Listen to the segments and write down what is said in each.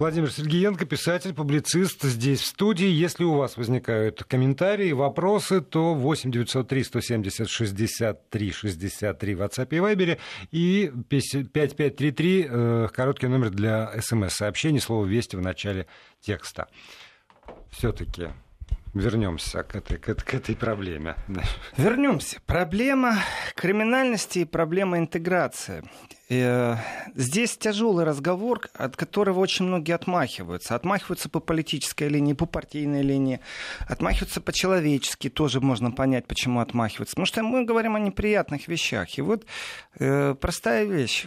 Владимир Сергеенко, писатель, публицист здесь в студии. Если у вас возникают комментарии, вопросы, то 8 903 170 63 63 в WhatsApp и Viber и 5533 э, короткий номер для смс-сообщений, слово «Вести» в начале текста. Все-таки вернемся к этой, к, этой, к этой проблеме. Вернемся. Проблема криминальности и проблема интеграции. Э, здесь тяжелый разговор, от которого очень многие отмахиваются. Отмахиваются по политической линии, по партийной линии, отмахиваются по-человечески, тоже можно понять, почему отмахиваются. Потому что мы говорим о неприятных вещах. И вот э, простая вещь.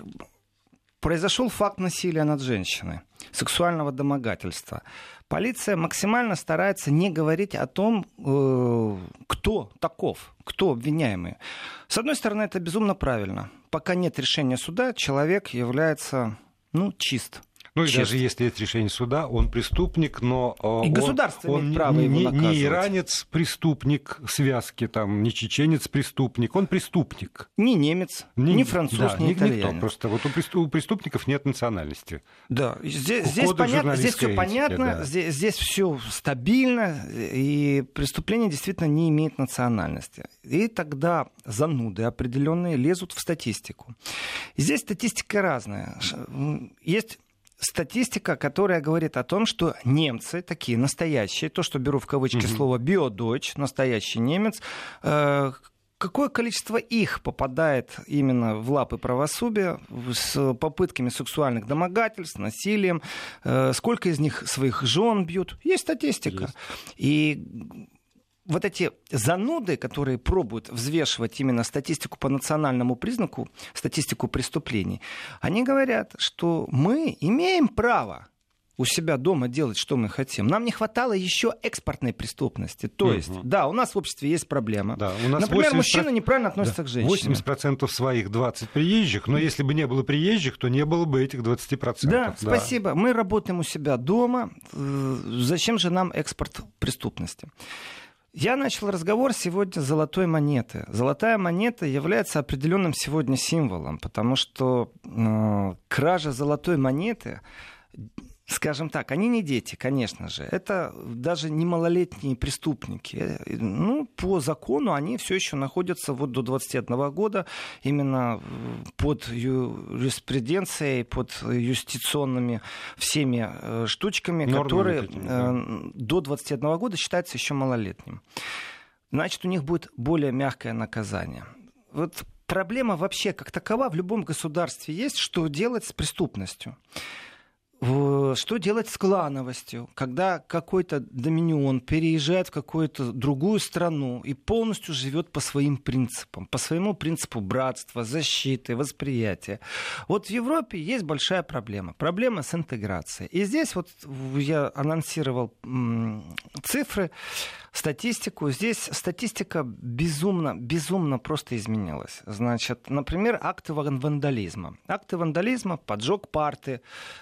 Произошел факт насилия над женщиной, сексуального домогательства. Полиция максимально старается не говорить о том, э, кто таков, кто обвиняемый. С одной стороны, это безумно правильно. Пока нет решения суда, человек является ну, чист. Ну и Честно. даже если есть решение суда, он преступник, но э, и он, государство он имеет право не, его не иранец преступник связки, там, не чеченец преступник, он преступник. Не немец, не, не француз, да, не итальянец. Никто. Просто вот у преступников нет национальности. Да, здесь, здесь, понятно, здесь все понятно, да. здесь, здесь все стабильно, и преступление действительно не имеет национальности. И тогда зануды определенные лезут в статистику. Здесь статистика разная. Есть статистика, которая говорит о том, что немцы, такие настоящие, то, что беру в кавычки угу. слово биодочь, настоящий немец, э, какое количество их попадает именно в лапы правосудия с попытками сексуальных домогательств, насилием, э, сколько из них своих жен бьют. Есть статистика. Есть. И вот эти зануды, которые пробуют взвешивать именно статистику по национальному признаку, статистику преступлений, они говорят, что мы имеем право у себя дома делать, что мы хотим. Нам не хватало еще экспортной преступности. То угу. есть, да, у нас в обществе есть проблема. Да, у нас Например, 80... мужчина неправильно относится да, к женщине. 80% своих 20 приезжих, но если бы не было приезжих, то не было бы этих 20%. Да, да. спасибо. Мы работаем у себя дома. Э, зачем же нам экспорт преступности? Я начал разговор сегодня с золотой монеты. Золотая монета является определенным сегодня символом, потому что э, кража золотой монеты скажем так, они не дети, конечно же. Это даже не малолетние преступники. Ну, по закону они все еще находятся вот до 21 года именно под юриспруденцией, под юстиционными всеми э, штучками, Нормы которые да. Э, до 21 года считаются еще малолетним. Значит, у них будет более мягкое наказание. Вот проблема вообще как такова в любом государстве есть, что делать с преступностью. Что делать с клановостью, когда какой-то доминион переезжает в какую-то другую страну и полностью живет по своим принципам, по своему принципу братства, защиты, восприятия. Вот в Европе есть большая проблема. Проблема с интеграцией. И здесь вот я анонсировал цифры статистику. Здесь статистика безумно, безумно просто изменилась. Значит, например, акты вандализма. Акты вандализма, поджог парты,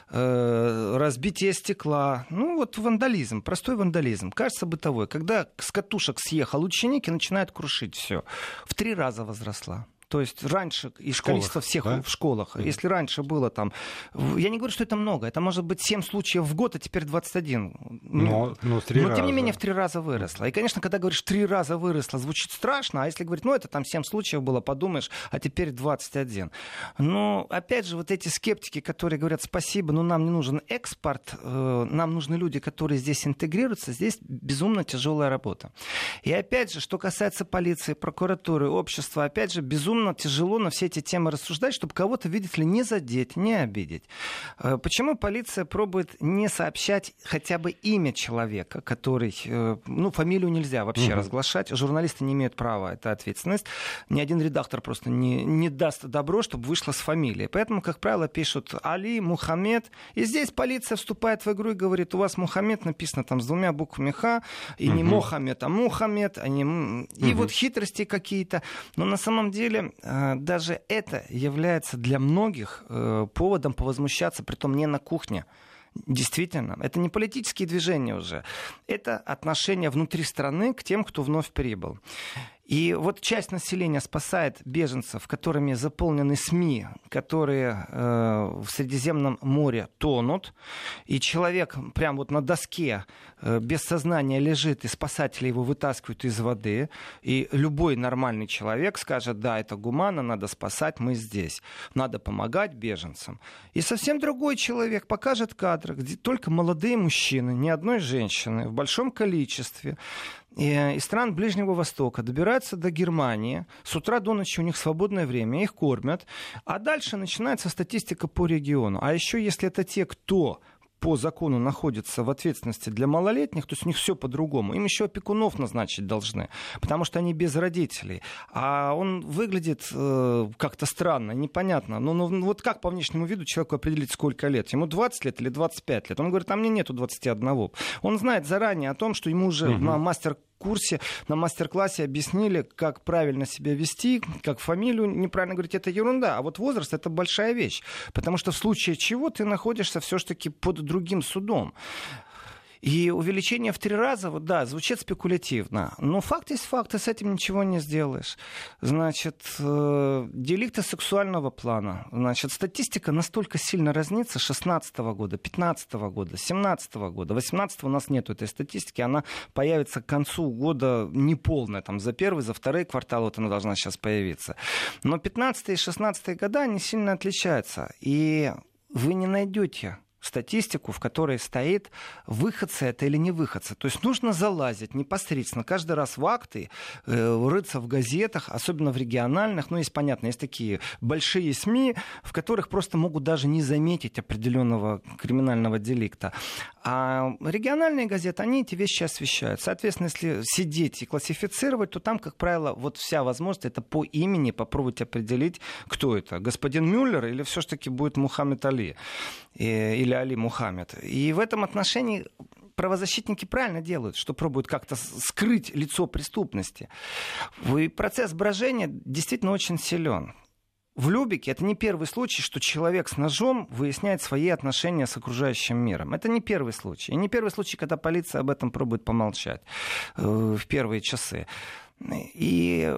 э, разбитие стекла. Ну, вот вандализм, простой вандализм. Кажется бытовой. Когда с катушек съехал ученик и начинает крушить все. В три раза возросла. То есть раньше из школах, всех да? в школах, mm. если раньше было там, я не говорю, что это много, это может быть 7 случаев в год, а теперь 21. Но, но, но тем раза. не менее в три раза выросло. И, конечно, когда говоришь три раза выросло, звучит страшно, а если говорить, ну это там 7 случаев было, подумаешь, а теперь 21. Но опять же, вот эти скептики, которые говорят, спасибо, но нам не нужен экспорт, э, нам нужны люди, которые здесь интегрируются, здесь безумно тяжелая работа. И опять же, что касается полиции, прокуратуры, общества, опять же, безумно безумно тяжело на все эти темы рассуждать, чтобы кого-то, видите ли, не задеть, не обидеть. Э, почему полиция пробует не сообщать хотя бы имя человека, который... Э, ну, фамилию нельзя вообще угу. разглашать. Журналисты не имеют права, это ответственность. Ни один редактор просто не, не даст добро, чтобы вышло с фамилией. Поэтому, как правило, пишут Али, Мухаммед. И здесь полиция вступает в игру и говорит, у вас Мухаммед написано там с двумя буквами Х, и угу. не Мухаммед, а Мухаммед. А не... И угу. вот хитрости какие-то. Но на самом деле Э, даже это является для многих э, поводом повозмущаться, притом не на кухне. Действительно, это не политические движения уже, это отношение внутри страны к тем, кто вновь прибыл. И вот часть населения спасает беженцев, которыми заполнены СМИ, которые э, в Средиземном море тонут, и человек прям вот на доске э, без сознания лежит, и спасатели его вытаскивают из воды, и любой нормальный человек скажет, да, это гуманно, надо спасать, мы здесь, надо помогать беженцам. И совсем другой человек покажет кадры, где только молодые мужчины, ни одной женщины, в большом количестве, из стран Ближнего Востока добираются до Германии. С утра до ночи у них свободное время, их кормят. А дальше начинается статистика по региону. А еще если это те, кто по закону находятся в ответственности для малолетних, то есть у них все по-другому. Им еще опекунов назначить должны, потому что они без родителей. А он выглядит э, как-то странно, непонятно. Но ну, ну, вот как по внешнему виду человеку определить, сколько лет? Ему 20 лет или 25 лет? Он говорит, а мне нету 21. Он знает заранее о том, что ему уже угу. мастер курсе, на мастер-классе объяснили, как правильно себя вести, как фамилию неправильно говорить, это ерунда. А вот возраст — это большая вещь. Потому что в случае чего ты находишься все-таки под другим судом. И увеличение в три раза, вот да, звучит спекулятивно. Но факт есть факт, и с этим ничего не сделаешь. Значит, э, деликты сексуального плана. Значит, статистика настолько сильно разнится 16 года, 15 года, 17 года. 18 у нас нет этой статистики, она появится к концу года неполная. Там за первый, за второй квартал вот она должна сейчас появиться. Но 15 и 16 года, они сильно отличаются. И вы не найдете статистику, в которой стоит, выходцы это или не выходцы. То есть нужно залазить непосредственно каждый раз в акты, э, рыться в газетах, особенно в региональных. Ну, есть понятно, есть такие большие СМИ, в которых просто могут даже не заметить определенного криминального деликта. А региональные газеты, они эти вещи освещают. Соответственно, если сидеть и классифицировать, то там, как правило, вот вся возможность это по имени попробовать определить, кто это. Господин Мюллер или все-таки будет Мухаммед Али э, или Али Мухаммед. И в этом отношении правозащитники правильно делают, что пробуют как-то скрыть лицо преступности. И процесс брожения действительно очень силен в Любике это не первый случай, что человек с ножом выясняет свои отношения с окружающим миром. Это не первый случай. И не первый случай, когда полиция об этом пробует помолчать э, в первые часы. И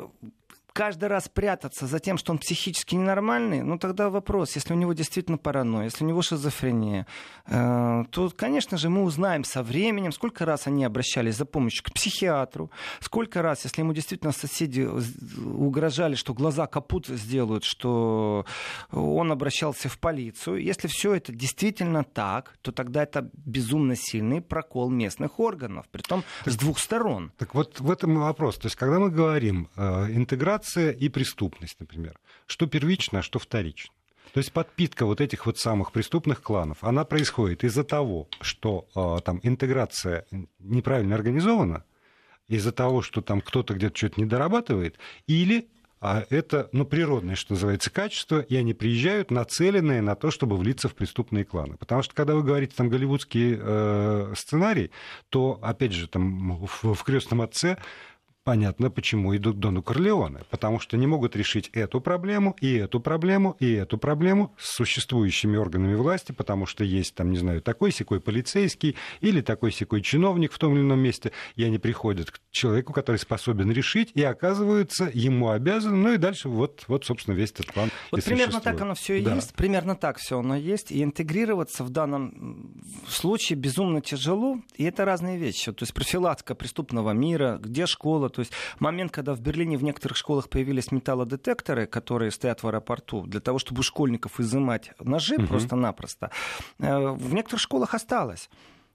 каждый раз прятаться за тем, что он психически ненормальный, ну тогда вопрос, если у него действительно паранойя, если у него шизофрения, э, то, конечно же, мы узнаем со временем, сколько раз они обращались за помощью к психиатру, сколько раз, если ему действительно соседи угрожали, что глаза капут сделают, что он обращался в полицию. Если все это действительно так, то тогда это безумно сильный прокол местных органов, при том так, с двух сторон. Так вот в этом и вопрос. То есть, когда мы говорим э, интеграция коррупция и преступность, например. Что первично, а что вторично. То есть подпитка вот этих вот самых преступных кланов, она происходит из-за того, что э, там интеграция неправильно организована, из-за того, что там кто-то где-то что-то не дорабатывает, или а это, ну, природное, что называется, качество, и они приезжают нацеленные на то, чтобы влиться в преступные кланы. Потому что, когда вы говорите там голливудский э, сценарий, то, опять же, там в, в крестном отце понятно, почему идут Дону Корлеоне. Потому что не могут решить эту проблему, и эту проблему, и эту проблему с существующими органами власти, потому что есть там, не знаю, такой секой полицейский или такой секой чиновник в том или ином месте, и они приходят к человеку, который способен решить, и оказываются ему обязаны, ну и дальше вот, вот собственно, весь этот план Вот примерно так оно все и да. есть, примерно так все оно есть, и интегрироваться в данном случае безумно тяжело, и это разные вещи. То есть профилактика преступного мира, где школа, то есть момент, когда в Берлине в некоторых школах появились металлодетекторы, которые стоят в аэропорту, для того, чтобы у школьников изымать ножи угу. просто-напросто, э, в некоторых школах осталось.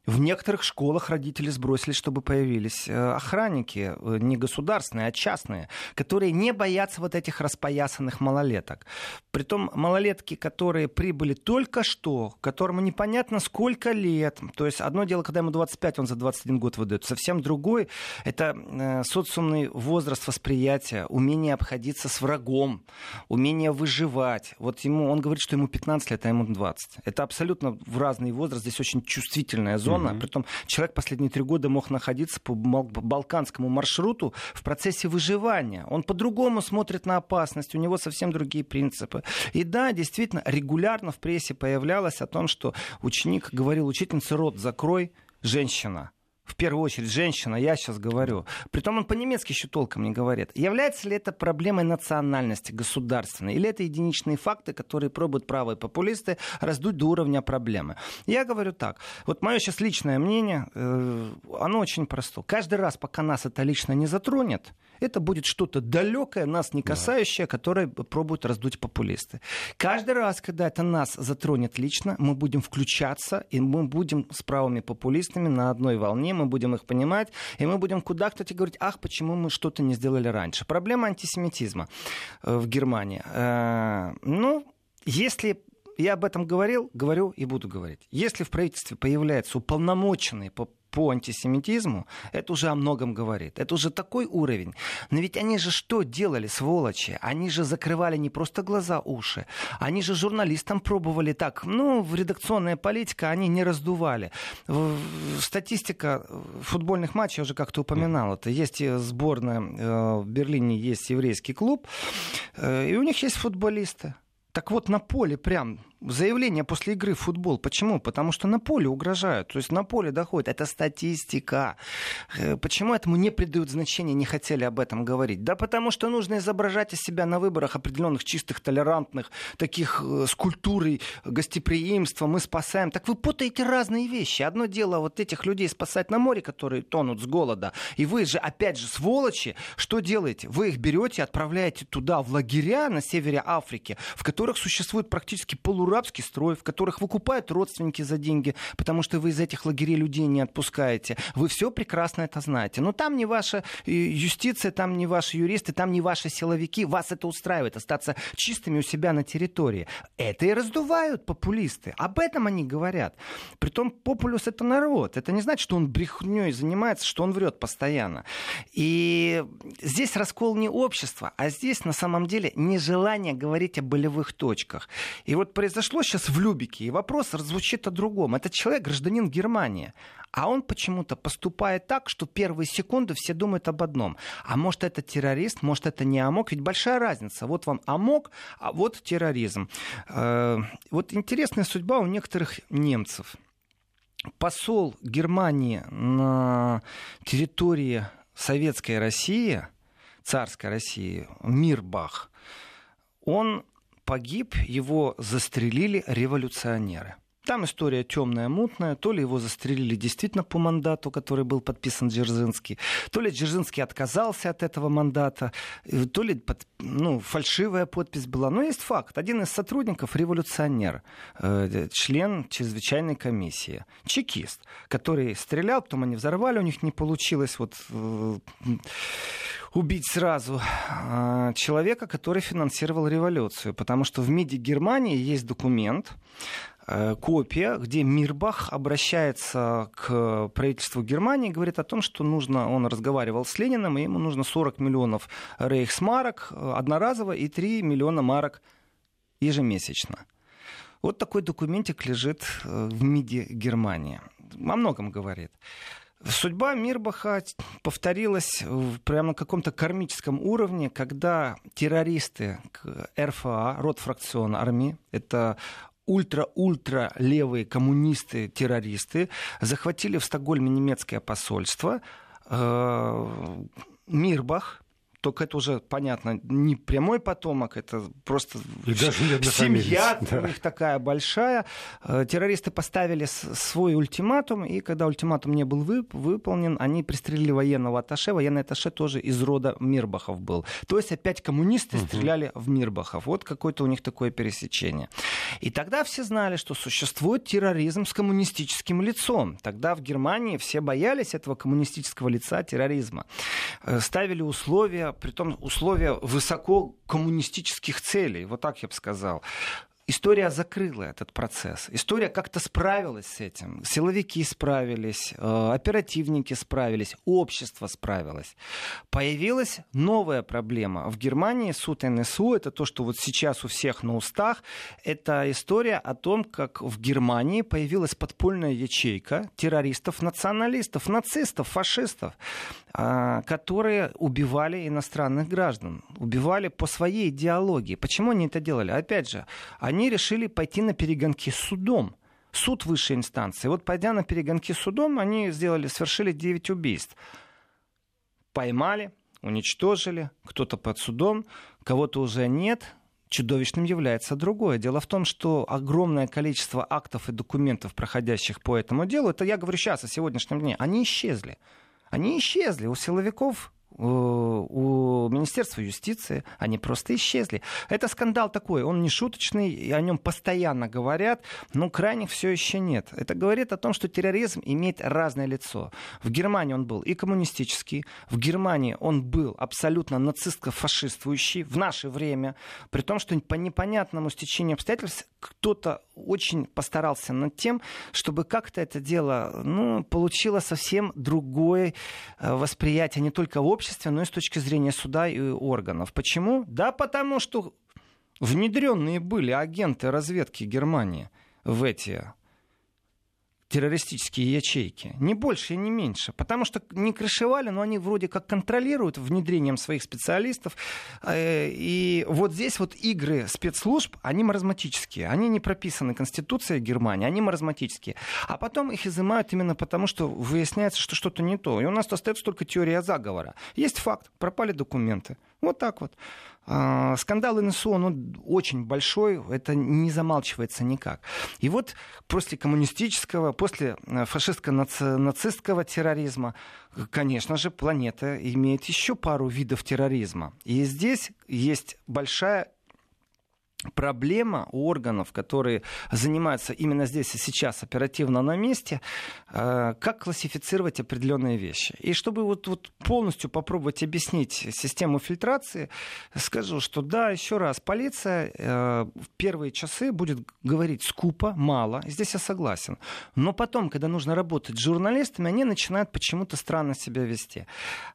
В некоторых школах родители сбросили, чтобы появились э, охранники, э, не государственные, а частные, которые не боятся вот этих распоясанных малолеток. Притом малолетки, которые прибыли только что, которому непонятно сколько лет. То есть одно дело, когда ему 25, он за 21 год выдает. Совсем другой — это э, социумный возраст восприятия, умение обходиться с врагом, умение выживать. Вот ему, он говорит, что ему 15 лет, а ему 20. Это абсолютно в разный возраст. Здесь очень чувствительная зона зона. Mm-hmm. Притом человек последние три года мог находиться по балканскому маршруту в процессе выживания. Он по-другому смотрит на опасность, у него совсем другие принципы. И да, действительно, регулярно в прессе появлялось о том, что ученик говорил учительнице, рот закрой, женщина в первую очередь женщина, я сейчас говорю. Притом он по-немецки еще толком не говорит. Является ли это проблемой национальности, государственной, или это единичные факты, которые пробуют правые популисты раздуть до уровня проблемы? Я говорю так. Вот мое сейчас личное мнение, э, оно очень просто. Каждый раз, пока нас это лично не затронет, это будет что-то далекое, нас не касающее, да. которое пробуют раздуть популисты. Каждый раз, когда это нас затронет лично, мы будем включаться, и мы будем с правыми популистами на одной волне, мы будем их понимать, и мы будем куда, кстати, говорить, ах, почему мы что-то не сделали раньше. Проблема антисемитизма э, в Германии. Э, ну, если я об этом говорил, говорю и буду говорить. Если в правительстве появляется уполномоченный по по антисемитизму, это уже о многом говорит. Это уже такой уровень. Но ведь они же что делали, сволочи? Они же закрывали не просто глаза, уши. Они же журналистам пробовали так. Ну, в редакционная политика они не раздували. Статистика футбольных матчей, я уже как-то упоминал, это есть сборная э, в Берлине, есть еврейский клуб, э, и у них есть футболисты. Так вот, на поле прям заявление после игры в футбол. Почему? Потому что на поле угрожают. То есть на поле доходит. Это статистика. Э, почему этому не придают значения, не хотели об этом говорить? Да потому что нужно изображать из себя на выборах определенных чистых, толерантных, таких э, с культурой гостеприимства. Мы спасаем. Так вы путаете разные вещи. Одно дело вот этих людей спасать на море, которые тонут с голода. И вы же, опять же, сволочи, что делаете? Вы их берете, отправляете туда, в лагеря на севере Африки, в которых существует практически полу полурабский строй, в которых выкупают родственники за деньги, потому что вы из этих лагерей людей не отпускаете. Вы все прекрасно это знаете. Но там не ваша э, юстиция, там не ваши юристы, там не ваши силовики. Вас это устраивает, остаться чистыми у себя на территории. Это и раздувают популисты. Об этом они говорят. Притом популюс это народ. Это не значит, что он брехней занимается, что он врет постоянно. И здесь раскол не общества, а здесь на самом деле нежелание говорить о болевых точках. И вот произошло произошло сейчас в Любике, и вопрос звучит о другом. Этот человек гражданин Германии, а он почему-то поступает так, что первые секунды все думают об одном. А может это террорист, может это не АМОК, ведь большая разница. Вот вам АМОК, а вот терроризм. Э, вот интересная судьба у некоторых немцев. Посол Германии на территории Советской России, царской России, Мирбах, он погиб, его застрелили революционеры. Там история темная, мутная. То ли его застрелили действительно по мандату, который был подписан Дзержинский, то ли Дзержинский отказался от этого мандата, э, то ли под, ну, фальшивая подпись была. Но есть факт. Один из сотрудников революционер, э, член чрезвычайной комиссии, чекист, который стрелял, потом они взорвали, у них не получилось вот э, убить сразу э, человека, который финансировал революцию. Потому что в МИДе Германии есть документ, копия, где Мирбах обращается к правительству Германии говорит о том, что нужно, он разговаривал с Лениным, и ему нужно 40 миллионов рейхсмарок э, одноразово и 3 миллиона марок ежемесячно. Вот такой документик лежит э, в МИДе Германии. О многом говорит. Судьба Мирбаха повторилась прямо на каком-то кармическом уровне, когда террористы РФА, род фракцион армии, это ультра-ультра левые коммунисты, террористы захватили в Стокгольме немецкое посольство. Э, Мирбах, только это уже, понятно, не прямой потомок, это просто семья да. у них такая большая. Э, террористы поставили свой ультиматум, и когда ультиматум не был вып- выполнен, они пристрелили военного атташе. Военный атташе тоже из рода Мирбахов был. То есть опять коммунисты угу. стреляли в Мирбахов. Вот какое-то у них такое пересечение. И тогда все знали, что существует терроризм с коммунистическим лицом. Тогда в Германии все боялись этого коммунистического лица терроризма. Э, ставили условия при том условия высоко коммунистических целей, вот так я бы сказал. История закрыла этот процесс. История как-то справилась с этим. Силовики справились, э, оперативники справились, общество справилось. Появилась новая проблема. В Германии суд НСУ, это то, что вот сейчас у всех на устах, это история о том, как в Германии появилась подпольная ячейка террористов, националистов, нацистов, фашистов, а, которые убивали иностранных граждан, убивали по своей идеологии. Почему они это делали? Опять же, они решили пойти на перегонки с судом. Суд высшей инстанции. Вот пойдя на перегонки с судом, они сделали, совершили 9 убийств. Поймали, уничтожили, кто-то под судом, кого-то уже нет, чудовищным является другое. Дело в том, что огромное количество актов и документов, проходящих по этому делу, это я говорю сейчас, о сегодняшнем дне, они исчезли. Они исчезли. У силовиков у Министерства юстиции, они просто исчезли. Это скандал такой, он не шуточный, и о нем постоянно говорят, но крайних все еще нет. Это говорит о том, что терроризм имеет разное лицо. В Германии он был и коммунистический, в Германии он был абсолютно нацистско-фашистующий в наше время, при том, что по непонятному стечению обстоятельств кто-то очень постарался над тем, чтобы как-то это дело ну, получило совсем другое э, восприятие не только в обществе, но и с точки зрения суда и органов. Почему? Да потому что внедренные были агенты разведки Германии в эти террористические ячейки. Не больше и не меньше. Потому что не крышевали, но они вроде как контролируют внедрением своих специалистов. Э, и вот здесь вот игры спецслужб, они маразматические. Они не прописаны Конституцией Германии, они маразматические. А потом их изымают именно потому, что выясняется, что что-то не то. И у нас остается только теория заговора. Есть факт, пропали документы. Вот так вот. А, скандал НСУ, он очень большой, это не замалчивается никак. И вот после коммунистического, после э, фашистско-нацистского терроризма, конечно же, планета имеет еще пару видов терроризма. И здесь есть большая проблема у органов, которые занимаются именно здесь и сейчас оперативно на месте, э, как классифицировать определенные вещи. И чтобы вот, вот полностью попробовать объяснить систему фильтрации, скажу, что да, еще раз, полиция э, в первые часы будет говорить скупо, мало, здесь я согласен. Но потом, когда нужно работать с журналистами, они начинают почему-то странно себя вести.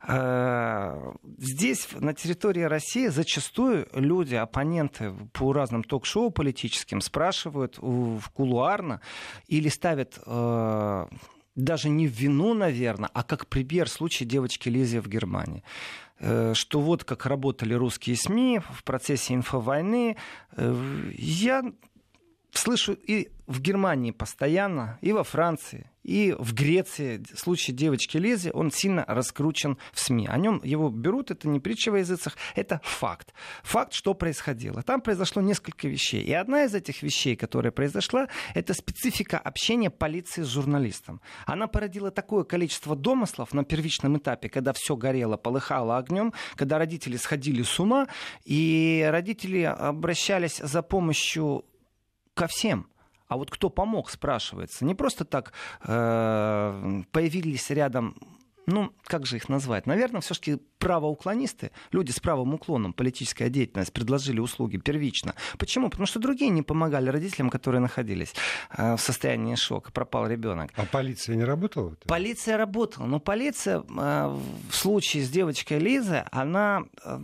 Э, здесь, на территории России, зачастую люди, оппоненты по разным ток-шоу политическим спрашивают в кулуарно или ставят э, даже не в вину, наверное, а как пример случай девочки Лизи в Германии э, что вот как работали русские СМИ в процессе инфовойны. Э, я слышу и в Германии постоянно, и во Франции, и в Греции случай девочки Лизи, он сильно раскручен в СМИ. О нем его берут, это не притча во языцах, это факт. Факт, что происходило. Там произошло несколько вещей. И одна из этих вещей, которая произошла, это специфика общения полиции с журналистом. Она породила такое количество домыслов на первичном этапе, когда все горело, полыхало огнем, когда родители сходили с ума, и родители обращались за помощью ко всем. А вот кто помог, спрашивается. Не просто так э, появились рядом ну, как же их назвать? Наверное, все-таки правоуклонисты, люди с правым уклоном, политическая деятельность, предложили услуги первично. Почему? Потому что другие не помогали родителям, которые находились э, в состоянии шока. Пропал ребенок. А полиция не работала? Полиция работала. Но полиция э, в случае с девочкой Лизой, она э,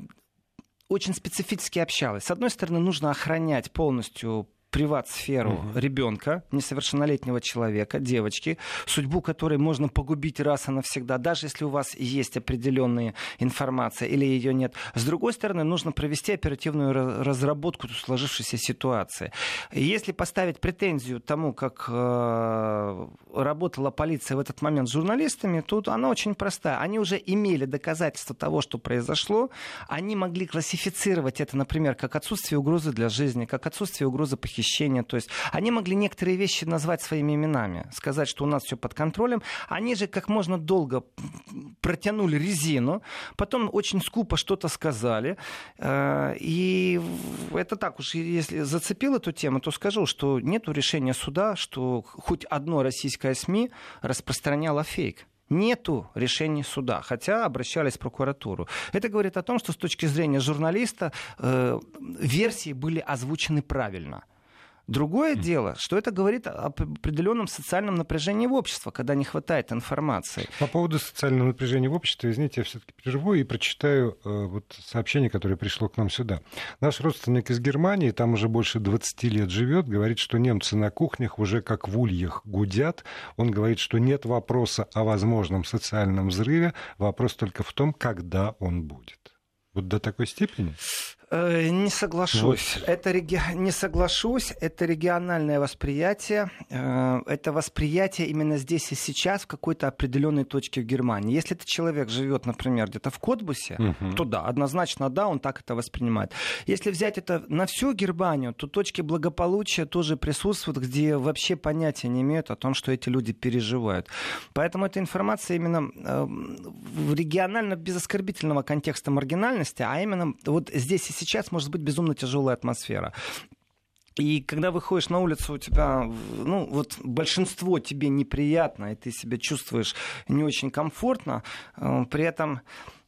очень специфически общалась. С одной стороны, нужно охранять полностью приват-сферу угу. ребенка, несовершеннолетнего человека, девочки, судьбу которой можно погубить раз и навсегда, даже если у вас есть определенная информация или ее нет. С другой стороны, нужно провести оперативную разработку сложившейся ситуации. Если поставить претензию тому, как э, работала полиция в этот момент с журналистами, тут она очень простая. Они уже имели доказательства того, что произошло, они могли классифицировать это, например, как отсутствие угрозы для жизни, как отсутствие угрозы похищения похищения. То есть они могли некоторые вещи назвать своими именами, сказать, что у нас все под контролем. Они же как можно долго протянули резину, потом очень скупо что-то сказали. Э, и это так уж, если зацепил эту тему, то скажу, что нет решения суда, что хоть одно российское СМИ распространяло фейк нету решений суда, хотя обращались в прокуратуру. Это говорит о том, что с точки зрения журналиста э, версии были озвучены правильно. Другое mm. дело, что это говорит об определенном социальном напряжении в обществе, когда не хватает информации. По поводу социального напряжения в обществе, извините, я все-таки прерву и прочитаю э, вот сообщение, которое пришло к нам сюда. Наш родственник из Германии, там уже больше 20 лет живет, говорит, что немцы на кухнях уже как в ульях гудят. Он говорит, что нет вопроса о возможном социальном взрыве, вопрос только в том, когда он будет. Вот до такой степени? Э, не соглашусь. Вот. Это реги... Не соглашусь. Это региональное восприятие. Э, это восприятие именно здесь и сейчас в какой-то определенной точке в Германии. Если этот человек живет, например, где-то в Котбусе, угу. то да, однозначно да, он так это воспринимает. Если взять это на всю Германию, то точки благополучия тоже присутствуют, где вообще понятия не имеют о том, что эти люди переживают. Поэтому эта информация именно э, в регионально без оскорбительного контекста маргинальности, а именно вот здесь и сейчас может быть безумно тяжелая атмосфера. И когда выходишь на улицу, у тебя, ну, вот большинство тебе неприятно, и ты себя чувствуешь не очень комфортно, э, при этом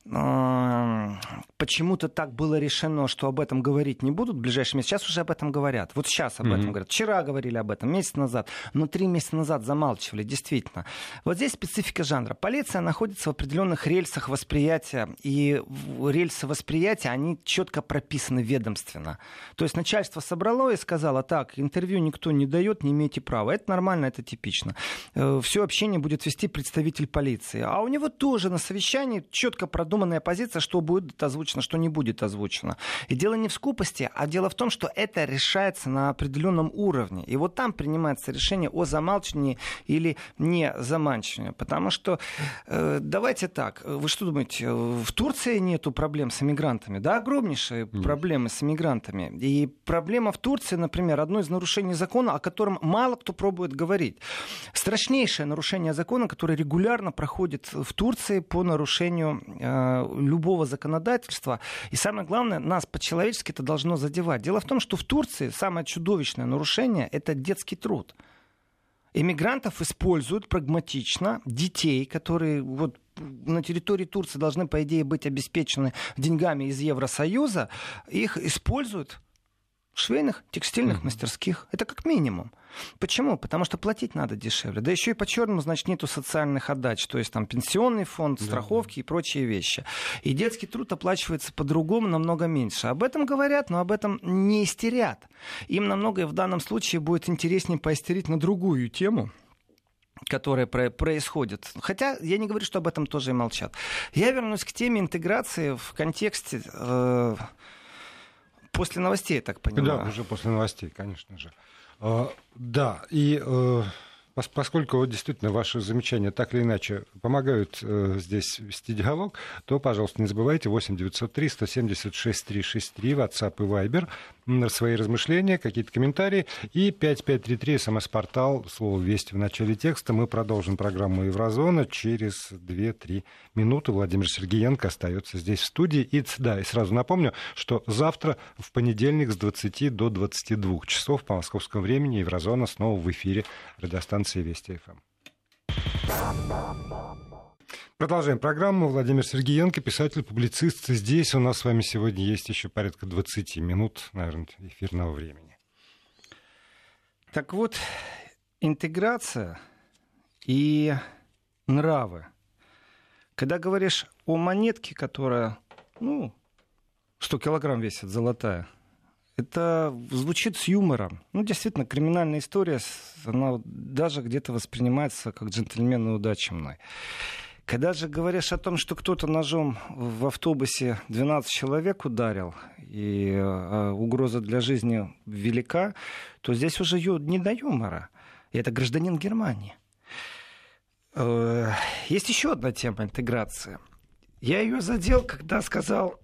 почему-то так было решено, что об этом говорить не будут в ближайшие месяцы. Сейчас уже об этом говорят. Вот сейчас об mm-hmm. этом говорят. Вчера говорили об этом, месяц назад. Но три месяца назад замалчивали, действительно. Вот здесь специфика жанра. Полиция находится в определенных рельсах восприятия. И рельсы восприятия, они четко прописаны ведомственно. То есть начальство собрало и сказало, так, интервью никто не дает, не имеете права. Это нормально, это типично. Э, Все общение будет вести представитель полиции. А у него тоже на совещании четко продумано продуманная позиция, что будет озвучено, что не будет озвучено. И дело не в скупости, а дело в том, что это решается на определенном уровне. И вот там принимается решение о замалчивании или не заманчивании. Потому что, э, давайте так, вы что думаете, в Турции нету проблем с иммигрантами? Да, огромнейшие mm. проблемы с иммигрантами. И проблема в Турции, например, одно из нарушений закона, о котором мало кто пробует говорить. Страшнейшее нарушение закона, которое регулярно проходит в Турции по нарушению э, любого законодательства. И самое главное, нас по-человечески это должно задевать. Дело в том, что в Турции самое чудовищное нарушение – это детский труд. Иммигрантов используют прагматично, детей, которые вот на территории Турции должны, по идее, быть обеспечены деньгами из Евросоюза, их используют швейных, текстильных mm-hmm. мастерских. Это как минимум. Почему? Потому что платить надо дешевле. Да еще и по черному, значит, нету социальных отдач. То есть там пенсионный фонд, страховки да. и прочие вещи. И детский труд оплачивается по-другому, намного меньше. Об этом говорят, но об этом не истерят. Им намного в данном случае будет интереснее поистерить на другую тему, которая про- происходит. Хотя я не говорю, что об этом тоже и молчат. Я вернусь к теме интеграции в контексте... Э- После новостей, я так понимаю. Да, уже после новостей, конечно же. А, да, и поскольку действительно ваши замечания так или иначе помогают э, здесь вести диалог, то, пожалуйста, не забывайте 8 903 176 363 WhatsApp и Viber свои размышления, какие-то комментарии. И 5533 смс-портал, слово «Вести» в начале текста. Мы продолжим программу «Еврозона» через 2-3 минуты. Владимир Сергеенко остается здесь в студии. И, да, и сразу напомню, что завтра в понедельник с 20 до 22 часов по московскому времени «Еврозона» снова в эфире радиостанции «Вести ФМ». Продолжаем программу. Владимир Сергеенко, писатель, публицист. Здесь у нас с вами сегодня есть еще порядка 20 минут, наверное, эфирного времени. Так вот, интеграция и нравы. Когда говоришь о монетке, которая, ну, 100 килограмм весит, золотая, это звучит с юмором. Ну, действительно, криминальная история, она даже где-то воспринимается как джентльменная удача мной. Когда же говоришь о том, что кто-то ножом в автобусе 12 человек ударил, и э, угроза для жизни велика, то здесь уже не до юмора. И это гражданин Германии. Э, есть еще одна тема интеграции. Я ее задел, когда сказал,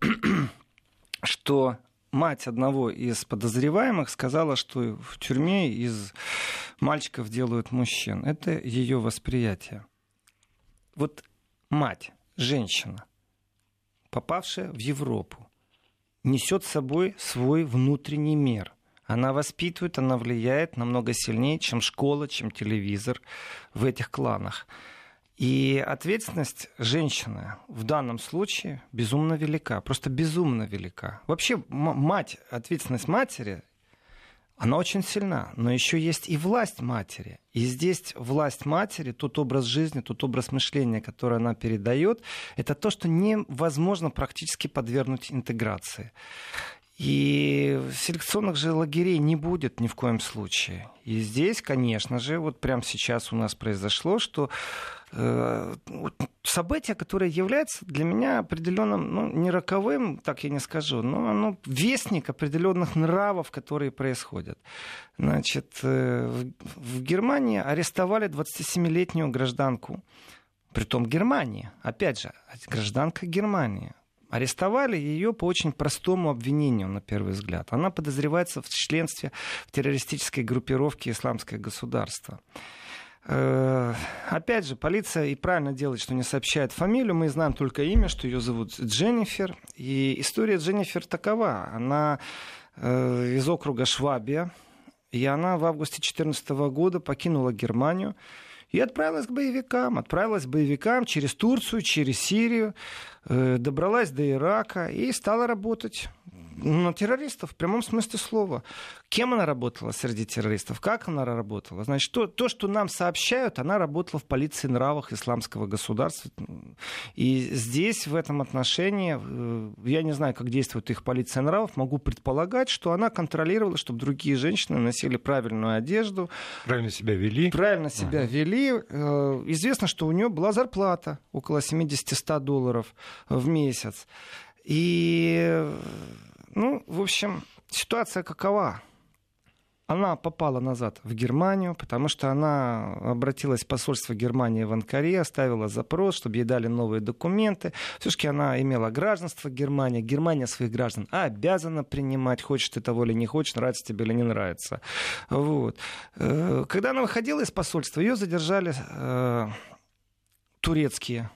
что мать одного из подозреваемых сказала, что в тюрьме из мальчиков делают мужчин. Это ее восприятие. Вот мать, женщина, попавшая в Европу, несет с собой свой внутренний мир. Она воспитывает, она влияет намного сильнее, чем школа, чем телевизор в этих кланах. И ответственность женщины в данном случае безумно велика, просто безумно велика. Вообще мать, ответственность матери она очень сильна, но еще есть и власть матери. И здесь власть матери, тот образ жизни, тот образ мышления, который она передает, это то, что невозможно практически подвергнуть интеграции. И селекционных же лагерей не будет ни в коем случае. И здесь, конечно же, вот прямо сейчас у нас произошло, что событие, которое является для меня определенным, ну, не роковым, так я не скажу, но оно вестник определенных нравов, которые происходят. Значит, э, в Германии арестовали 27-летнюю гражданку, притом Германии, опять же, гражданка Германии. Арестовали ее по очень простому обвинению, на первый взгляд. Она подозревается в членстве в террористической группировке «Исламское государство». Э, опять же, полиция и правильно делает, что не сообщает фамилию. Мы знаем только имя, что ее зовут Дженнифер. И история Дженнифер такова. Она э, из округа Швабия. И она в августе 2014 года покинула Германию и отправилась к боевикам. Отправилась к боевикам через Турцию, через Сирию, э, добралась до Ирака и стала работать на террористов в прямом смысле слова. Кем она работала среди террористов? Как она работала? Значит, то, то, что нам сообщают, она работала в полиции нравах исламского государства. И здесь, в этом отношении, э, я не знаю, как действует их полиция нравов, могу предполагать, что она контролировала, чтобы другие женщины носили правильную одежду. Правильно себя вели. Правильно себя ага. вели. Э, известно, что у нее была зарплата около 70-100 долларов в месяц. И ну, в общем, ситуация какова? Она попала назад в Германию, потому что она обратилась в посольство Германии в Анкаре, оставила запрос, чтобы ей дали новые документы. Все-таки она имела гражданство Германии. Германия своих граждан обязана принимать, хочешь ты того или не хочешь, нравится тебе или не нравится. Вот. Э, когда она выходила из посольства, ее задержали э, турецкие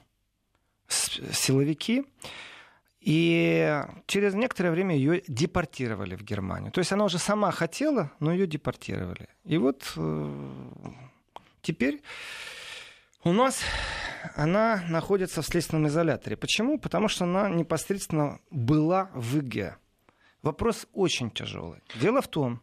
силовики. И через некоторое время ее депортировали в Германию. То есть она уже сама хотела, но ее депортировали. И вот э, теперь у нас она находится в следственном изоляторе. Почему? Потому что она непосредственно была в ИГ. Вопрос очень тяжелый. Дело в том,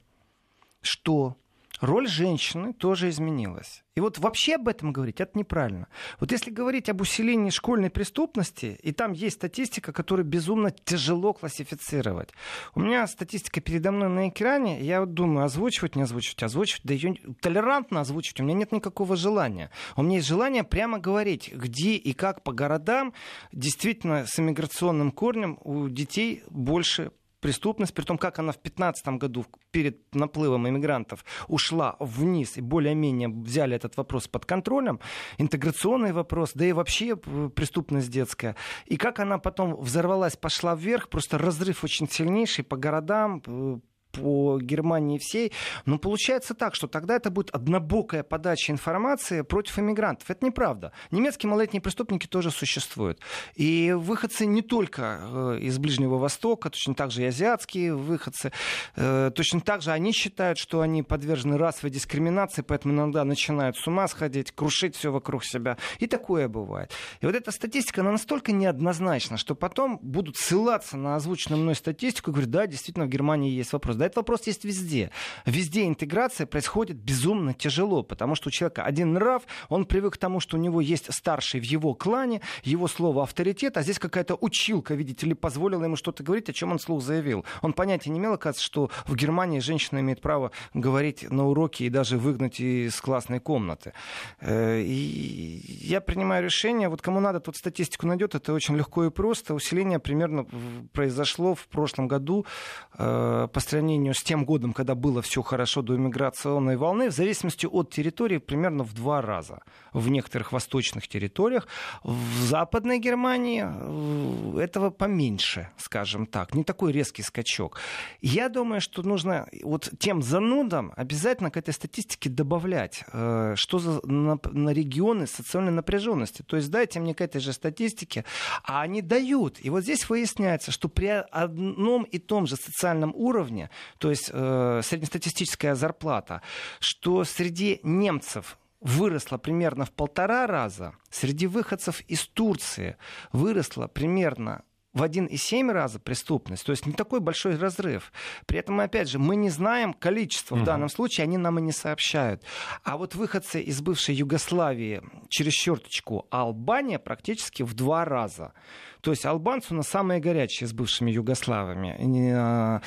что роль женщины тоже изменилась. И вот вообще об этом говорить, это неправильно. Вот если говорить об усилении школьной преступности, и там есть статистика, которую безумно тяжело классифицировать. У меня статистика передо мной на экране, я вот думаю, озвучивать, не озвучивать, озвучивать, да ее толерантно озвучивать, у меня нет никакого желания. У меня есть желание прямо говорить, где и как по городам действительно с иммиграционным корнем у детей больше преступность, при том, как она в 2015 году перед наплывом иммигрантов ушла вниз и более-менее взяли этот вопрос под контролем, интеграционный вопрос, да и вообще э, преступность детская, и как она потом взорвалась, пошла вверх, просто разрыв очень сильнейший по городам, э, по Германии всей. Но получается так, что тогда это будет однобокая подача информации против иммигрантов. Это неправда. Немецкие малолетние преступники тоже существуют. И выходцы не только э, из Ближнего Востока, точно так же и азиатские выходцы, э, точно так же они считают, что они подвержены расовой дискриминации, поэтому иногда начинают с ума сходить, крушить все вокруг себя. И такое бывает. И вот эта статистика, она настолько неоднозначна, что потом будут ссылаться на озвученную мной статистику и говорить, да, действительно, в Германии есть вопрос. Да, этот вопрос есть везде. Везде интеграция происходит безумно тяжело, потому что у человека один нрав, он привык к тому, что у него есть старший в его клане, его слово авторитет, а здесь какая-то училка, видите ли, позволила ему что-то говорить, о чем он слух заявил. Он понятия не имел, оказывается, что в Германии женщина имеет право говорить на уроке и даже выгнать из классной комнаты. Э, и я принимаю решение, вот кому надо, тот статистику найдет, это очень легко и просто. Усиление примерно произошло в прошлом году э, по стране сравнению с тем годом, когда было все хорошо до иммиграционной волны, в зависимости от территории примерно в два раза. В некоторых восточных территориях. В Западной Германии э, этого поменьше, скажем так. Не такой резкий скачок. Я думаю, что нужно вот тем занудам обязательно к этой статистике добавлять, э, что за на, на регионы социальной напряженности. То есть дайте мне к этой же статистике, а они дают. И вот здесь выясняется, что при одном и том же социальном уровне то есть э, среднестатистическая зарплата, что среди немцев выросла примерно в полтора раза, среди выходцев из Турции выросла примерно в 1,7 раза преступность. То есть не такой большой разрыв. При этом, опять же, мы не знаем количество. В данном случае они нам и не сообщают. А вот выходцы из бывшей Югославии через черточку Албания практически в два раза. То есть албанцы у нас самые горячие с бывшими югославами. А,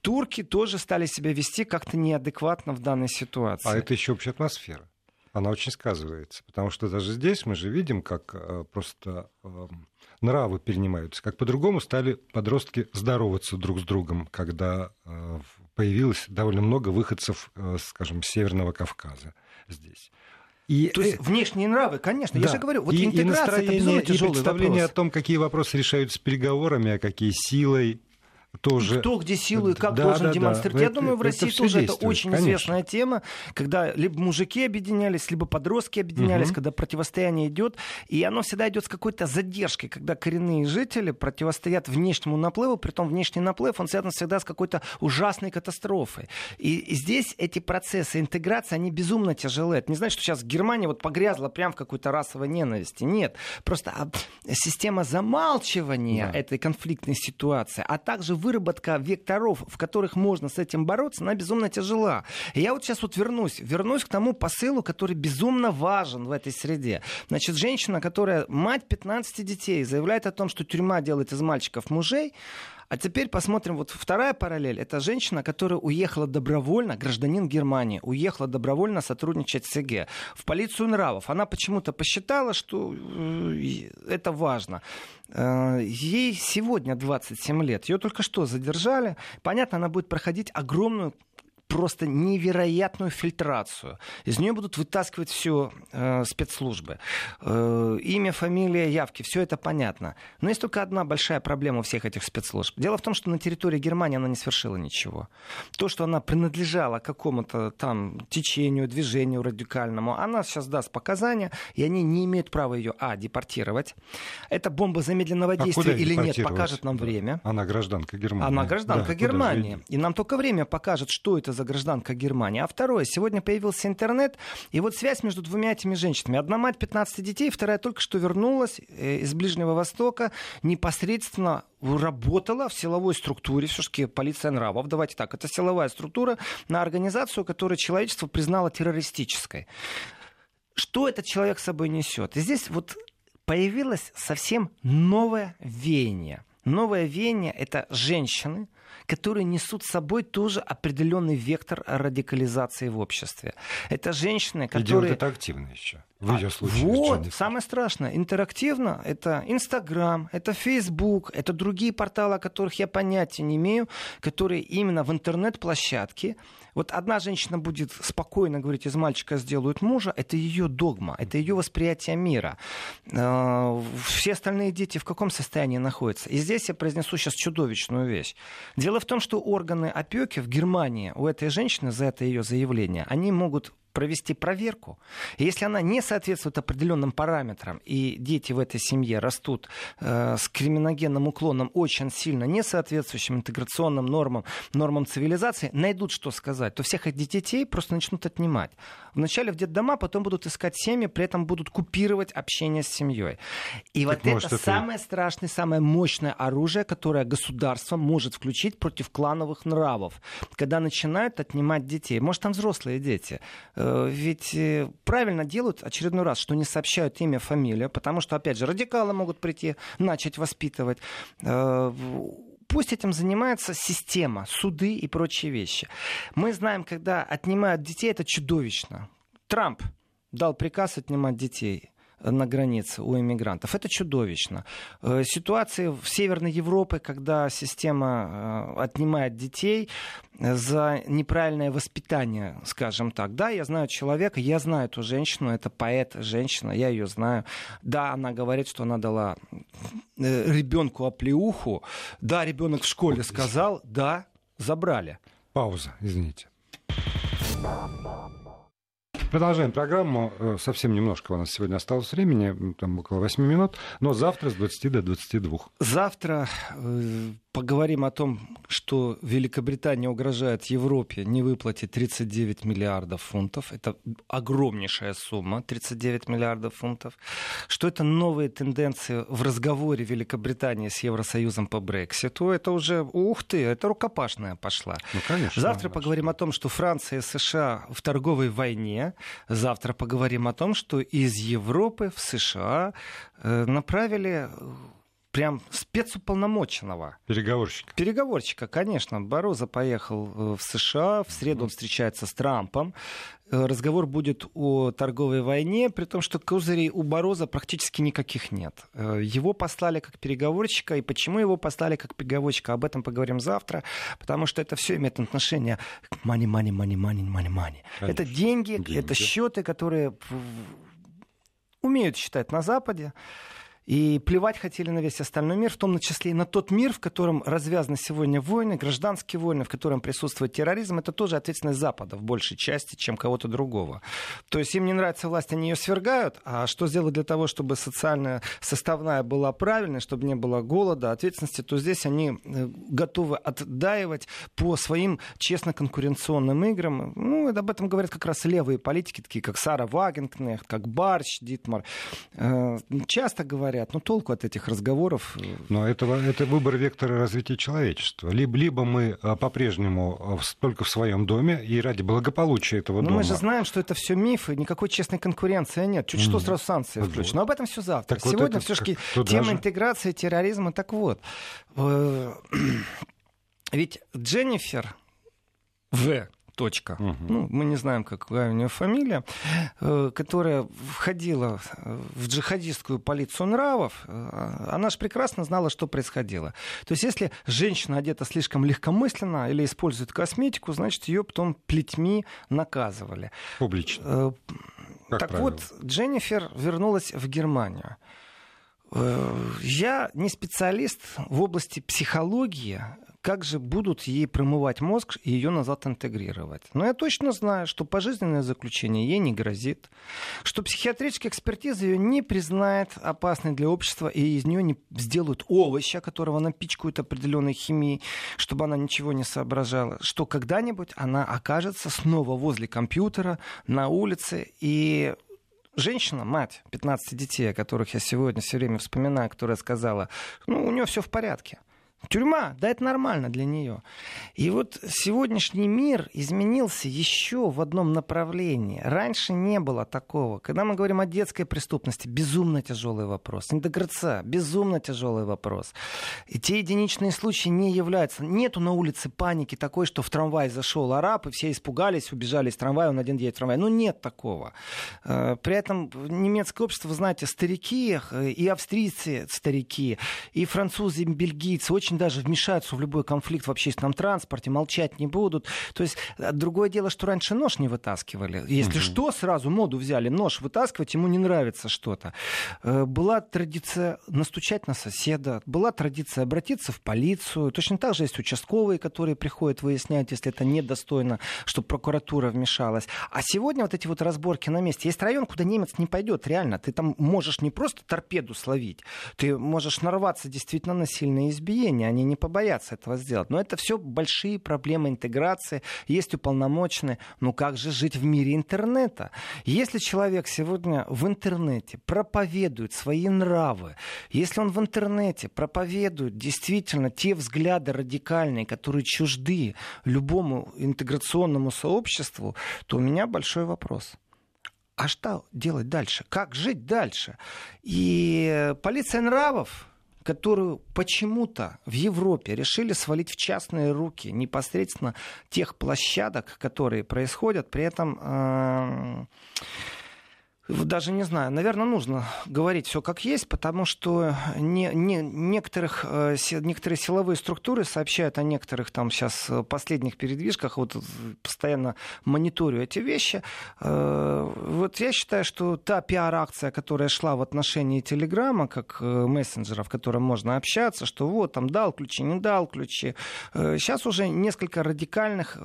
турки тоже стали себя вести как-то неадекватно в данной ситуации. А это еще общая атмосфера. она очень сказывается. Потому что даже здесь мы же видим, как э, просто эм, нравы перенимаются, как по-другому стали подростки здороваться друг с другом, когда э, появилось довольно много выходцев, э, скажем, с Северного Кавказа здесь. И, То есть внешние нравы, конечно, да. я же говорю, вот и, интеграция и настроение, это и представление вопрос. о том, какие вопросы решаются переговорами, а какие силой, тоже... Кто где силу и как да, должен да, демонстрировать. Да. Я думаю, в России это тоже это очень конечно. известная тема, когда либо мужики объединялись, либо подростки объединялись, угу. когда противостояние идет, и оно всегда идет с какой-то задержкой, когда коренные жители противостоят внешнему наплыву, при том внешний наплыв, он связан всегда с какой-то ужасной катастрофой. И, и здесь эти процессы интеграции, они безумно тяжелые. Это не значит, что сейчас Германия вот погрязла прямо в какой-то расовой ненависти. Нет. Просто а, система замалчивания да. этой конфликтной ситуации, а также выработка векторов, в которых можно с этим бороться, она безумно тяжела. Я вот сейчас вот вернусь, вернусь к тому посылу, который безумно важен в этой среде. Значит, женщина, которая мать 15 детей, заявляет о том, что тюрьма делает из мальчиков мужей, а теперь посмотрим, вот вторая параллель. Это женщина, которая уехала добровольно, гражданин Германии, уехала добровольно сотрудничать с СГ в полицию нравов. Она почему-то посчитала, что э, это важно. Э, ей сегодня 27 лет. Ее только что задержали. Понятно, она будет проходить огромную просто невероятную фильтрацию. Из нее будут вытаскивать все э, спецслужбы. Э, имя, фамилия, явки, все это понятно. Но есть только одна большая проблема у всех этих спецслужб. Дело в том, что на территории Германии она не совершила ничего. То, что она принадлежала какому-то там течению, движению радикальному, она сейчас даст показания, и они не имеют права ее, а, депортировать. Это бомба замедленного а действия или нет, покажет нам время. Она гражданка Германии. Она гражданка да, Германии. И нам только время покажет, что это за гражданка Германии. А второе, сегодня появился интернет, и вот связь между двумя этими женщинами. Одна мать 15 детей, вторая только что вернулась э, из Ближнего Востока, непосредственно работала в силовой структуре, все-таки полиция нравов, давайте так, это силовая структура на организацию, которую человечество признало террористической. Что этот человек с собой несет? И здесь вот появилось совсем новое веяние. Новое веяние — это женщины, которые несут с собой тоже определенный вектор радикализации в обществе. Это женщины, которые... И делают это активно еще. В ее а, случае. Вот, самое страшное. Интерактивно это Инстаграм, это Фейсбук, это другие порталы, о которых я понятия не имею, которые именно в интернет-площадке вот одна женщина будет спокойно говорить, из мальчика сделают мужа, это ее догма, это ее восприятие мира. Э, все остальные дети в каком состоянии находятся? И здесь я произнесу сейчас чудовищную вещь. Дело в том, что органы опеки в Германии у этой женщины за это ее заявление, они могут провести проверку. И если она не соответствует определенным параметрам, и дети в этой семье растут э, с криминогенным уклоном очень сильно не соответствующим интеграционным нормам, нормам цивилизации, найдут что сказать, то всех этих детей просто начнут отнимать. Вначале в детдома, потом будут искать семьи, при этом будут купировать общение с семьей. И так вот может, это, это самое страшное, самое мощное оружие, которое государство может включить против клановых нравов, когда начинают отнимать детей. Может, там взрослые дети. Э, ведь э, правильно делают очередной раз, что не сообщают имя, фамилию, потому что, опять же, радикалы могут прийти, начать воспитывать э, пусть этим занимается система, суды и прочие вещи. Мы знаем, когда отнимают детей, это чудовищно. Трамп дал приказ отнимать детей на границе у иммигрантов. Это чудовищно. Э, ситуации в Северной Европе, когда система э, отнимает детей за неправильное воспитание, скажем так. Да, я знаю человека, я знаю эту женщину, это поэт, женщина, я ее знаю. Да, она говорит, что она дала э, ребенку оплеуху. Да, ребенок в школе сказал, да, забрали. Пауза, извините. Продолжаем программу. Э, совсем немножко у нас сегодня осталось времени, там около 8 минут, но завтра с 20 до 22. Завтра э, поговорим о том, что Великобритания угрожает Европе не выплатить 39 миллиардов фунтов. Это огромнейшая сумма, 39 миллиардов фунтов. Что это новые тенденции в разговоре Великобритании с Евросоюзом по Брекситу. Это уже, ух ты, это рукопашная пошла. Ну, конечно. Завтра конечно. поговорим о том, что Франция и США в торговой войне. Завтра поговорим о том, что из Европы в США э, направили прям спецуполномоченного. Переговорщика. Переговорщика, конечно. Бароза поехал э, в США, в среду он встречается с Трампом. Э, разговор будет о торговой войне, при том, что козырей у Бороза практически никаких нет. Э, его послали как переговорщика, и почему его послали как переговорщика, об этом поговорим завтра, потому что это все имеет отношение к money, money, money, money, money, money. Это деньги, деньги, это счеты, которые умеют считать на Западе. И плевать хотели на весь остальной мир, в том числе и на тот мир, в котором развязаны сегодня войны, гражданские войны, в котором присутствует терроризм. Это тоже ответственность Запада в большей части, чем кого-то другого. То есть им не нравится власть, они ее свергают. А что сделать для того, чтобы социальная составная была правильной, чтобы не было голода, ответственности, то здесь они э, готовы отдаивать по своим честно-конкуренционным играм. Ну, об этом говорят как раз левые политики, такие как Сара Вагенкнехт, как Барч Дитмар. Э, часто говорят, говорят. Но толку от этих разговоров... Но это, это выбор вектора развития человечества. Либо, либо мы а, по-прежнему а, только в своем доме и ради благополучия этого Но дома... мы же знаем, что это все мифы, никакой честной конкуренции нет. Чуть mm. что сразу санкции вот. включены. Но об этом все завтра. Так Сегодня вот все-таки тема же... интеграции, терроризма. Так вот, э, ведь Дженнифер В точка. Угу. Ну, мы не знаем, какая у нее фамилия, э, которая входила в джихадистскую полицию нравов, э, она же прекрасно знала, что происходило. То есть, если женщина одета слишком легкомысленно или использует косметику, значит, ее потом плетьми наказывали. Публично. Э, как так правило. вот, Дженнифер вернулась в Германию. Я не специалист в области психологии, как же будут ей промывать мозг и ее назад интегрировать. Но я точно знаю, что пожизненное заключение ей не грозит, что психиатрическая экспертиза ее не признает опасной для общества и из нее не сделают овоща, которого напичкают определенной химией, чтобы она ничего не соображала, что когда-нибудь она окажется снова возле компьютера, на улице, и женщина, мать 15 детей, о которых я сегодня все время вспоминаю, которая сказала, ну, у нее все в порядке. Тюрьма, да, это нормально для нее. И вот сегодняшний мир изменился еще в одном направлении. Раньше не было такого. Когда мы говорим о детской преступности, безумно тяжелый вопрос. Интеграция, безумно тяжелый вопрос. И те единичные случаи не являются. Нету на улице паники такой, что в трамвай зашел араб, и все испугались, убежали из трамвая, он один едет в трамвай. Ну, нет такого. Э, при этом немецкое общество, вы знаете, старики, э, и австрийцы старики, и французы, и бельгийцы очень очень даже вмешаются в любой конфликт в общественном транспорте, молчать не будут. То есть э, другое дело, что раньше нож не вытаскивали. Если угу. что, сразу моду взяли. Нож вытаскивать, ему не нравится что-то. Э, была традиция настучать на соседа, была традиция обратиться в полицию. Точно так же есть участковые, которые приходят выяснять, если это недостойно, чтобы прокуратура вмешалась. А сегодня вот эти вот разборки на месте. Есть район, куда немец не пойдет, реально. Ты там можешь не просто торпеду словить, ты можешь нарваться действительно на сильное избиение они не побоятся этого сделать. Но это все большие проблемы интеграции. Есть уполномоченные. Ну как же жить в мире интернета? Если человек сегодня в интернете проповедует свои нравы, если он в интернете проповедует действительно те взгляды радикальные, которые чужды любому интеграционному сообществу, то у меня большой вопрос а что делать дальше? Как жить дальше? И полиция нравов, которую почему-то в Европе решили свалить в частные руки непосредственно тех площадок, которые происходят, при этом э, даже не знаю, наверное, нужно говорить все как есть, потому что не, не, некоторых, э, некоторые силовые структуры сообщают о некоторых там сейчас э, последних передвижках, вот постоянно мониторю эти вещи. Э, вот я считаю, что та пиар-акция, которая шла в отношении Телеграма, как мессенджера, в котором можно общаться, что вот там дал ключи, не дал ключи. Сейчас уже несколько радикальных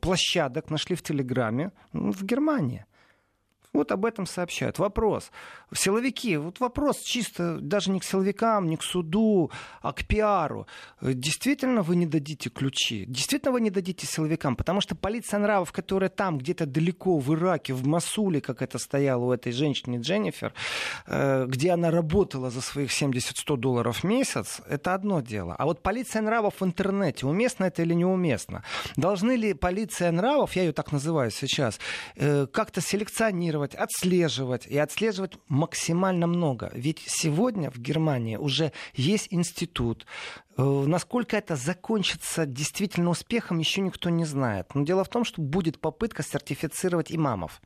площадок нашли в Телеграме в Германии. Вот об этом сообщают. Вопрос. Силовики, вот вопрос чисто даже не к силовикам, не к суду, а к пиару. Действительно вы не дадите ключи? Действительно вы не дадите силовикам? Потому что полиция нравов, которая там где-то далеко в Ираке, в Масуле, как это стояло у этой женщины Дженнифер, э, где она работала за своих 70-100 долларов в месяц, это одно дело. А вот полиция нравов в интернете, уместно это или неуместно? Должны ли полиция нравов, я ее так называю сейчас, э, как-то селекционировать регистрировать, отслеживать и отслеживать максимально много. Ведь сегодня в Германии уже есть институт. Э, насколько это закончится действительно успехом, еще никто не знает. Но дело в том, что будет попытка сертифицировать имамов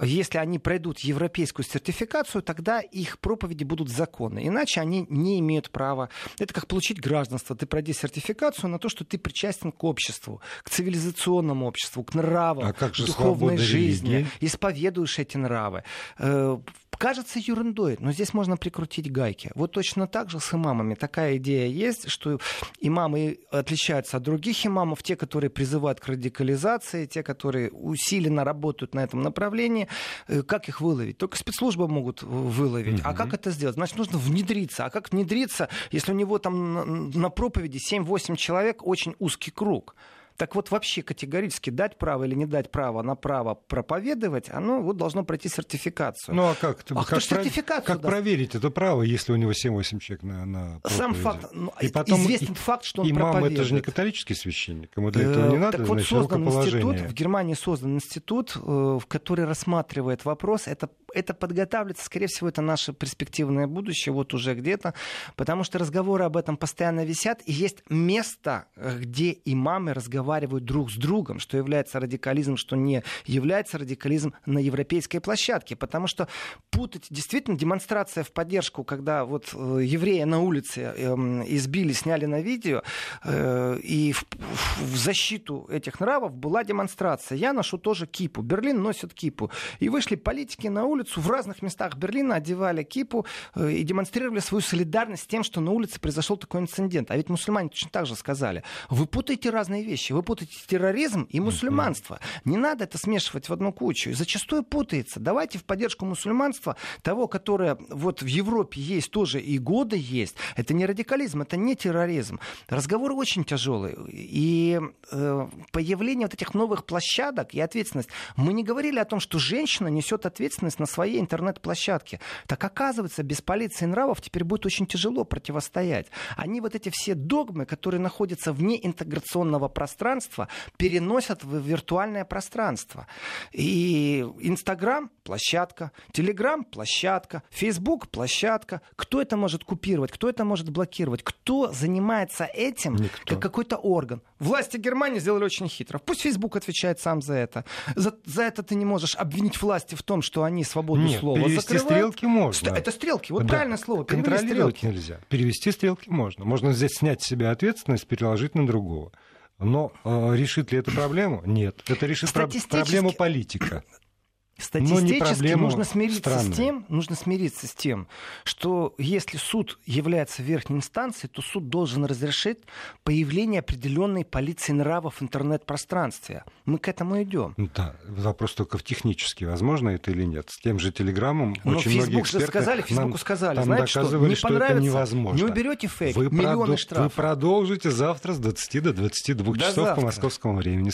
если они пройдут европейскую сертификацию, тогда их проповеди будут законны. Иначе они не имеют права. Это как получить гражданство. Ты пройди сертификацию на то, что ты причастен к обществу, к цивилизационному обществу, к нравам, а как же духовной жизни, религии? исповедуешь эти нравы. Кажется ерундой, но здесь можно прикрутить гайки. Вот точно так же с имамами. Такая идея есть, что имамы отличаются от других имамов, те, которые призывают к радикализации, те, которые усиленно работают на этом направлении. Э, как их выловить? Только спецслужбы могут выловить. А как это сделать? Значит, нужно внедриться. А как внедриться, если у него там на проповеди 7-8 человек, очень узкий круг? Так вот, вообще категорически дать право или не дать право на право проповедовать, оно вот должно пройти сертификацию. Ну а как, а как, сертификацию как проверить это право, если у него 7-8 человек на, на проповеди? Сам факт, ну, и потом известен и, факт, что он имам проповедует. это же не католический священник, ему для этого не э, надо, Так вот создан институт, в Германии создан институт, э, в который рассматривает вопрос, это это подготавливается, скорее всего, это наше перспективное будущее, вот уже где-то, потому что разговоры об этом постоянно висят, и есть место, э, где имамы разговаривают друг с другом, что является радикализмом, что не является радикализмом на европейской площадке. Потому что путать действительно демонстрация в поддержку, когда вот э, евреи на улице эм, избили, сняли на видео, э, и в, в защиту этих нравов была демонстрация. Я ношу тоже кипу. Берлин носит кипу. И вышли политики на улицу в разных местах Берлина, одевали кипу э, и демонстрировали свою солидарность с тем, что на улице произошел такой инцидент. А ведь мусульмане точно так же сказали. Вы путаете разные вещи. Вы путаете терроризм и мусульманство. Не надо это смешивать в одну кучу. И зачастую путается. Давайте в поддержку мусульманства, того, которое вот в Европе есть тоже и годы есть, это не радикализм, это не терроризм. Разговор очень тяжелый. И э, появление вот этих новых площадок и ответственность. Мы не говорили о том, что женщина несет ответственность на своей интернет-площадке. Так оказывается, без полиции нравов теперь будет очень тяжело противостоять. Они вот эти все догмы, которые находятся вне интеграционного пространства, переносят в виртуальное пространство. И Инстаграм – площадка, Телеграм – площадка, Фейсбук – площадка. Кто это может купировать, кто это может блокировать, кто занимается этим, Никто. как какой-то орган. Власти Германии сделали очень хитро. Пусть Фейсбук отвечает сам за это. За, за это ты не можешь обвинить власти в том, что они свободу Нет, слова перевести закрывают. стрелки можно. Это стрелки, вот Да. правильное слово. Контролировать стрелки. нельзя. Перевести стрелки можно. Можно здесь снять с себя ответственность, переложить на другого. Но э, решит ли это проблему? Нет. Это решит про- проблему политика. Статистически нужно смириться страны. с тем, нужно смириться с тем, что если суд является верхней инстанцией, то суд должен разрешить появление определенной полиции нравов в интернет-пространстве. Мы к этому идем. Ну Да, вопрос только в технически, возможно это или нет. С тем же Телеграммом Но очень многие Фейсбук же эксперты сказали, нам Фейсбуку сказали, там знаете что, не что это понравится, невозможно. не уберете фейк, Вы, миллионы продо- штрафов. вы продолжите завтра с 20 до 22 До часов по завтра. московскому времени.